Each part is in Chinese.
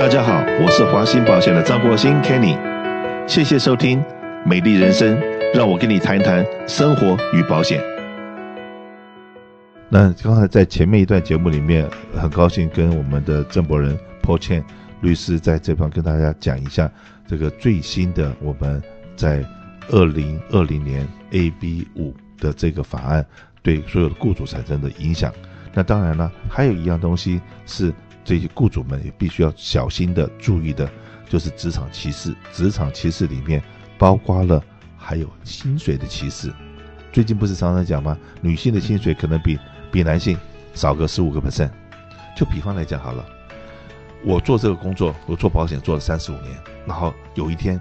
大家好，我是华兴保险的张国兴 Kenny，谢谢收听《美丽人生》，让我跟你谈一谈生活与保险。那刚才在前面一段节目里面，很高兴跟我们的郑博仁 Paul Chen 律师在这方跟大家讲一下这个最新的我们在二零二零年 AB 五的这个法案对所有的雇主产生的影响。那当然了，还有一样东西是这些雇主们也必须要小心的注意的，就是职场歧视。职场歧视里面包括了还有薪水的歧视。最近不是常常讲吗？女性的薪水可能比比男性少个十五个 percent。就比方来讲好了，我做这个工作，我做保险做了三十五年，然后有一天，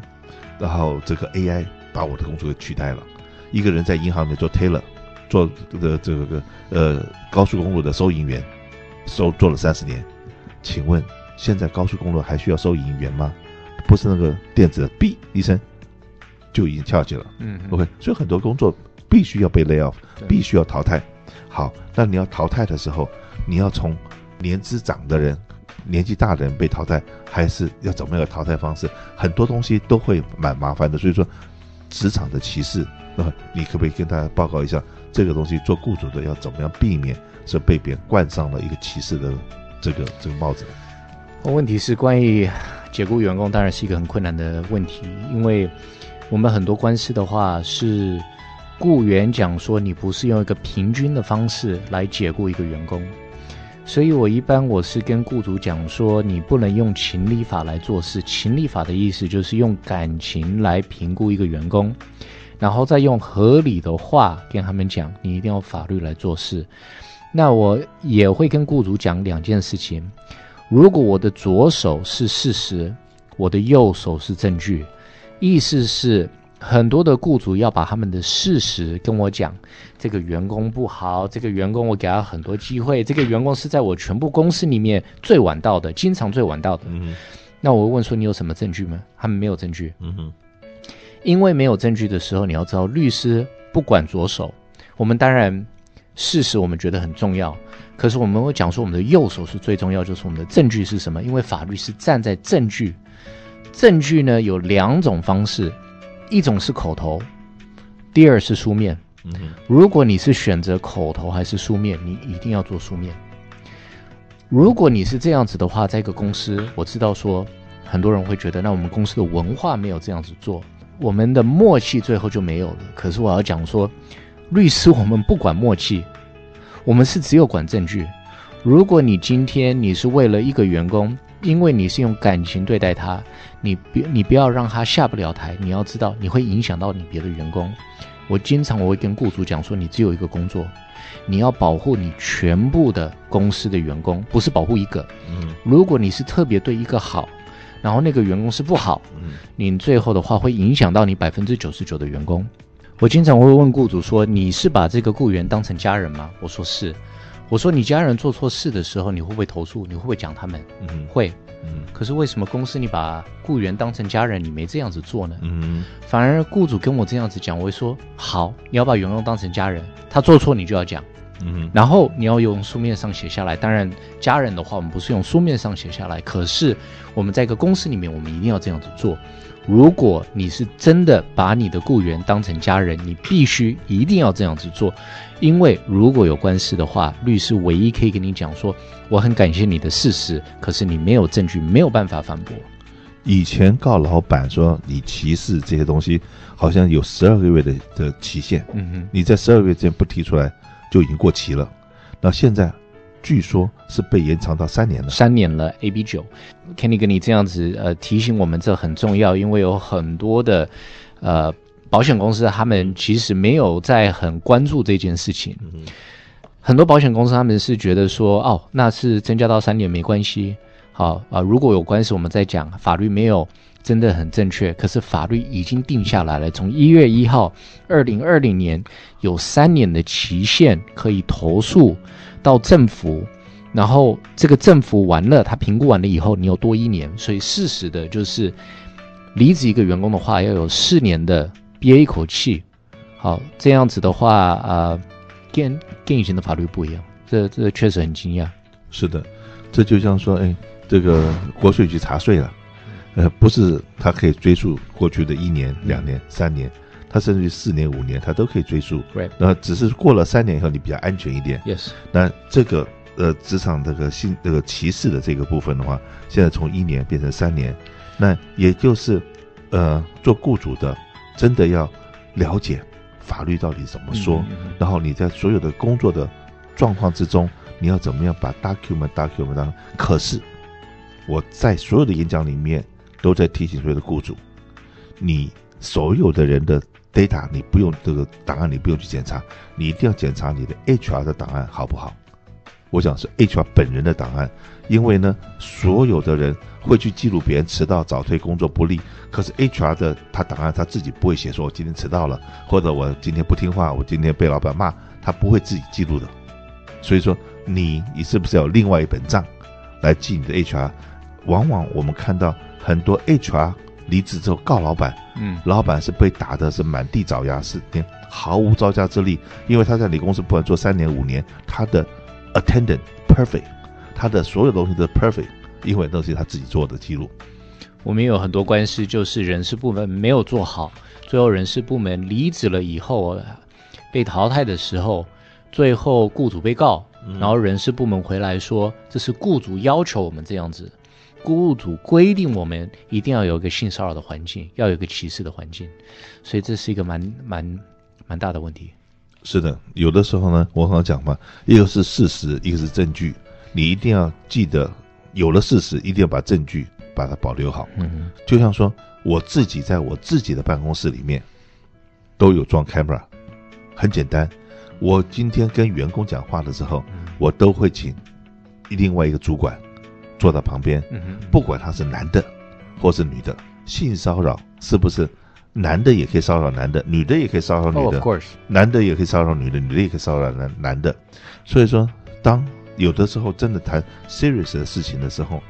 然后这个 AI 把我的工作给取代了，一个人在银行里面做 teller。做的这个呃高速公路的收银员，收做了三十年，请问现在高速公路还需要收银员吗？不是那个电子的哔一声就已经跳起了。嗯，OK，所以很多工作必须要被 lay off，必须要淘汰。好，那你要淘汰的时候，你要从年资长的人、年纪大的人被淘汰，还是要怎么样的淘汰方式？很多东西都会蛮麻烦的。所以说，职场的歧视，那你可不可以跟大家报告一下？这个东西做雇主的要怎么样避免是被别人冠上了一个歧视的这个这个帽子？问题是关于解雇员工，当然是一个很困难的问题，因为我们很多官司的话是雇员讲说你不是用一个平均的方式来解雇一个员工，所以我一般我是跟雇主讲说你不能用情理法来做事，情理法的意思就是用感情来评估一个员工。然后再用合理的话跟他们讲，你一定要法律来做事。那我也会跟雇主讲两件事情：如果我的左手是事实，我的右手是证据。意思是很多的雇主要把他们的事实跟我讲，这个员工不好，这个员工我给他很多机会，这个员工是在我全部公司里面最晚到的，经常最晚到的。嗯。那我问说你有什么证据吗？他们没有证据。嗯哼。因为没有证据的时候，你要知道，律师不管左手。我们当然事实我们觉得很重要，可是我们会讲说，我们的右手是最重要，就是我们的证据是什么？因为法律是站在证据。证据呢有两种方式，一种是口头，第二是书面。嗯。如果你是选择口头还是书面，你一定要做书面。如果你是这样子的话，在一个公司，我知道说很多人会觉得，那我们公司的文化没有这样子做。我们的默契最后就没有了。可是我要讲说，律师我们不管默契，我们是只有管证据。如果你今天你是为了一个员工，因为你是用感情对待他，你别你不要让他下不了台。你要知道，你会影响到你别的员工。我经常我会跟雇主讲说，你只有一个工作，你要保护你全部的公司的员工，不是保护一个。嗯，如果你是特别对一个好。然后那个员工是不好，嗯你最后的话会影响到你百分之九十九的员工。我经常会问雇主说：“你是把这个雇员当成家人吗？”我说是。我说你家人做错事的时候，你会不会投诉？你会不会讲他们？嗯，会。嗯。可是为什么公司你把雇员当成家人，你没这样子做呢？嗯。反而雇主跟我这样子讲，我会说：“好，你要把员工当成家人，他做错你就要讲。”嗯，然后你要用书面上写下来。当然，家人的话我们不是用书面上写下来。可是我们在一个公司里面，我们一定要这样子做。如果你是真的把你的雇员当成家人，你必须一定要这样子做。因为如果有官司的话，律师唯一可以跟你讲说，我很感谢你的事实，可是你没有证据，没有办法反驳。以前告老板说你歧视这些东西，好像有十二个月的的期限。嗯哼，你在十二个月之前不提出来。就已经过期了，那现在据说是被延长到三年了。三年了，AB 九，Kenny 跟你这样子呃提醒我们，这很重要，因为有很多的呃保险公司，他们其实没有在很关注这件事情。嗯、很多保险公司他们是觉得说，哦，那是增加到三年没关系。好啊、呃，如果有官司，我们再讲，法律没有。真的很正确，可是法律已经定下来了。从一月一号，二零二零年有三年的期限可以投诉到政府，然后这个政府完了，他评估完了以后，你有多一年。所以事实的就是，离职一个员工的话，要有四年的憋一口气。好，这样子的话，啊、呃，跟跟以前的法律不一样，这这确实很惊讶。是的。这就像说，哎，这个国税局查税了，呃，不是他可以追溯过去的一年、两年、三年，他甚至于四年、五年，他都可以追溯。对，那只是过了三年以后，你比较安全一点。Yes，那这个呃，职场这个性这个歧视的这个部分的话，现在从一年变成三年，那也就是，呃，做雇主的真的要了解法律到底怎么说，嗯嗯嗯，然后你在所有的工作的状况之中。你要怎么样把 document document 当？可是我在所有的演讲里面都在提醒所有的雇主，你所有的人的 data 你不用这个档案，你不用去检查，你一定要检查你的 HR 的档案好不好？我讲是 HR 本人的档案，因为呢，所有的人会去记录别人迟到、早退、工作不力，可是 HR 的他档案他自己不会写，说我今天迟到了，或者我今天不听话，我今天被老板骂，他不会自己记录的，所以说。你你是不是有另外一本账来记你的 HR？往往我们看到很多 HR 离职之后告老板，嗯，老板是被打的是满地找牙，是连毫无招架之力，因为他在你公司不管做三年五年，他的 attendant perfect，他的所有东西都 perfect，因为都是他自己做的记录。我们有很多官司，就是人事部门没有做好，最后人事部门离职了以后被淘汰的时候，最后雇主被告。然后人事部门回来说，这是雇主要求我们这样子，雇主规定我们一定要有一个性骚扰的环境，要有一个歧视的环境，所以这是一个蛮蛮蛮大的问题。是的，有的时候呢，我刚刚讲嘛，一个是事实，一个是证据，你一定要记得，有了事实，一定要把证据把它保留好。嗯，就像说我自己在我自己的办公室里面都有装 camera，很简单。我今天跟员工讲话的时候，我都会请另外一个主管坐到旁边，不管他是男的或是女的，性骚扰是不是男的也可以骚扰男的，女的也可以骚扰女的，男的也可以骚扰女的，女的也可以骚扰男男的。所以说，当有的时候真的谈 serious 的事情的时候，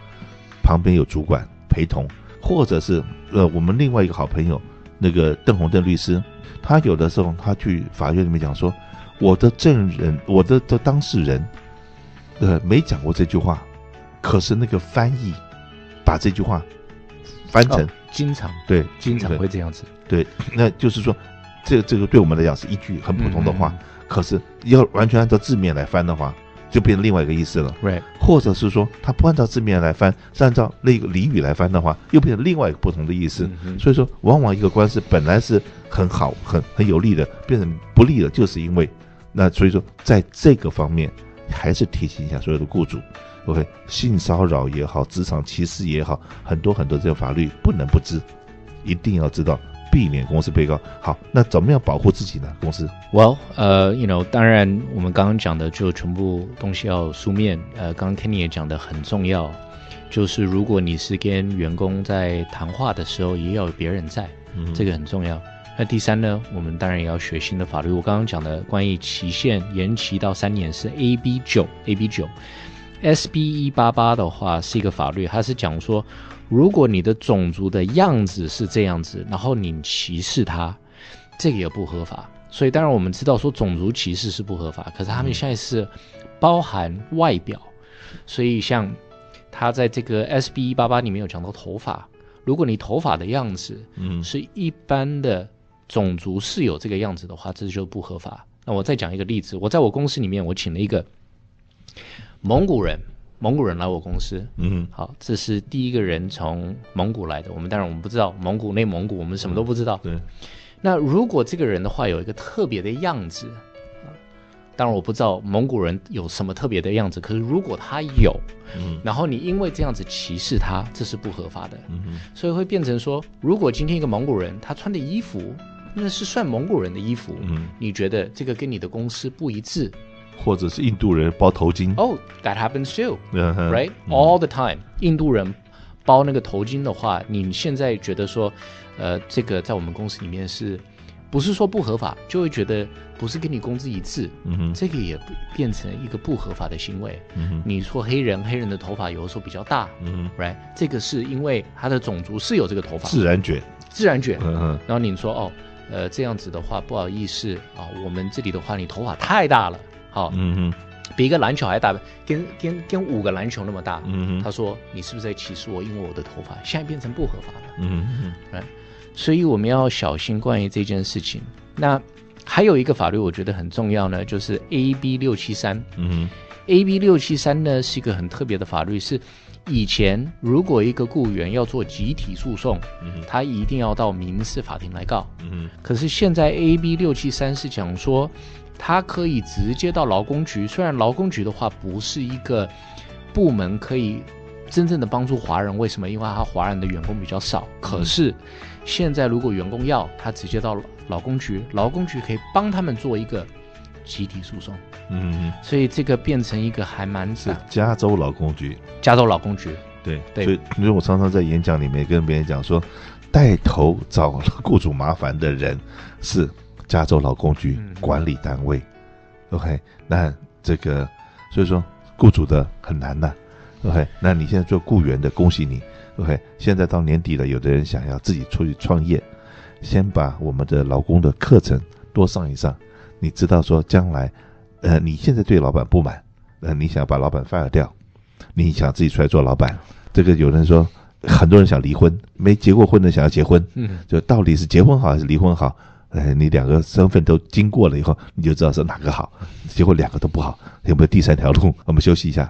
旁边有主管陪同，或者是呃我们另外一个好朋友那个邓红邓律师，他有的时候他去法院里面讲说。我的证人，我的的当事人，呃，没讲过这句话，可是那个翻译把这句话翻成，哦、经常对，经常会这样子，对，那就是说，这这个对我们来讲是一句很普通的话，嗯嗯，可是要完全按照字面来翻的话，就变成另外一个意思了.或者是说他不按照字面来翻，是按照那个俚语来翻的话，又变成另外一个不同的意思。所以说，往往一个官司本来是很好、很很有利的，变成不利的，就是因为。那所以说，在这个方面，还是提醒一下所有的雇主，OK，性骚扰也好，职场歧视也好，很多很多这个法律不能不知，一定要知道，避免公司被告。好，那怎么样保护自己呢？公司？Well，呃，you know，当然我们刚刚讲的就全部东西要书面。呃，刚刚 Kenny 也讲的很重要，就是如果你是跟员工在谈话的时候，也要有别人在，嗯，这个很重要。那第三呢，我们当然也要学新的法律。我刚刚讲的关于期限延期到三年是 AB 九，AB 九，SB 一八八的话是一个法律，它是讲说，如果你的种族的样子是这样子，然后你歧视他，这个也不合法。所以当然我们知道说种族歧视是不合法，可是他们现在是包含外表，所以像他在这个 SB 一八八里面有讲到头发，如果你头发的样子，嗯，是一般的。种族是有这个样子的话，这就不合法。那我再讲一个例子，我在我公司里面，我请了一个蒙古人，蒙古人来我公司。嗯，好，这是第一个人从蒙古来的。我们当然我们不知道蒙古、内蒙古，我们什么都不知道。对。那如果这个人的话有一个特别的样子，当然我不知道蒙古人有什么特别的样子。可是如果他有，嗯，然后你因为这样子歧视他，这是不合法的。嗯，所以会变成说，如果今天一个蒙古人他穿的衣服，那是算蒙古人的衣服，嗯，你觉得这个跟你的公司不一致，或者是印度人包头巾？哦、oh,，that happens too，right？、嗯、All the time，印度人包那个头巾的话，你现在觉得说，呃，这个在我们公司里面是不是说不合法？就会觉得不是跟你工资一致，嗯哼，这个也变成一个不合法的行为。嗯哼，你说黑人，黑人的头发有的时候比较大，嗯哼，right？这个是因为他的种族是有这个头发，自然卷，自然卷，嗯哼，然后你说哦。呃，这样子的话，不好意思啊，我们这里的话，你头发太大了，好，嗯哼，比一个篮球还大，跟跟跟五个篮球那么大。嗯哼，他说：“你是不是在歧视我？因为我的头发现在变成不合法了。”嗯嗯嗯，所以我们要小心关于这件事情。那还有一个法律，我觉得很重要呢，就是 AB 六七三。嗯，AB 六七三呢是一个很特别的法律，是以前如果一个雇员要做集体诉讼，嗯，他一定要到民事法庭来告。嗯，可是现在 AB 六七三是讲说。他可以直接到劳工局，虽然劳工局的话不是一个部门可以真正的帮助华人，为什么？因为他华人的员工比较少。可是现在如果员工要，他直接到劳工局，劳工局可以帮他们做一个集体诉讼。嗯，所以这个变成一个还蛮是加州劳工局，加州劳工局。对对，所以因为我常常在演讲里面跟别人讲说，带头找雇主麻烦的人是。加州劳工局管理单位，嗯，OK，那这个所以说雇主的很难呐，OK，那你现在做雇员的，恭喜你，OK，现在到年底了，有的人想要自己出去创业，先把我们的劳工的课程多上一上，你知道说将来，呃，你现在对老板不满，呃，你想把老板 fire 掉，你想自己出来做老板，这个有人说很多人想离婚，没结过婚的想要结婚，嗯，就到底是结婚好还是离婚好？呃，你两个身份都经过了以后，你就知道是哪个好。结果两个都不好，有没有第三条路？我们休息一下。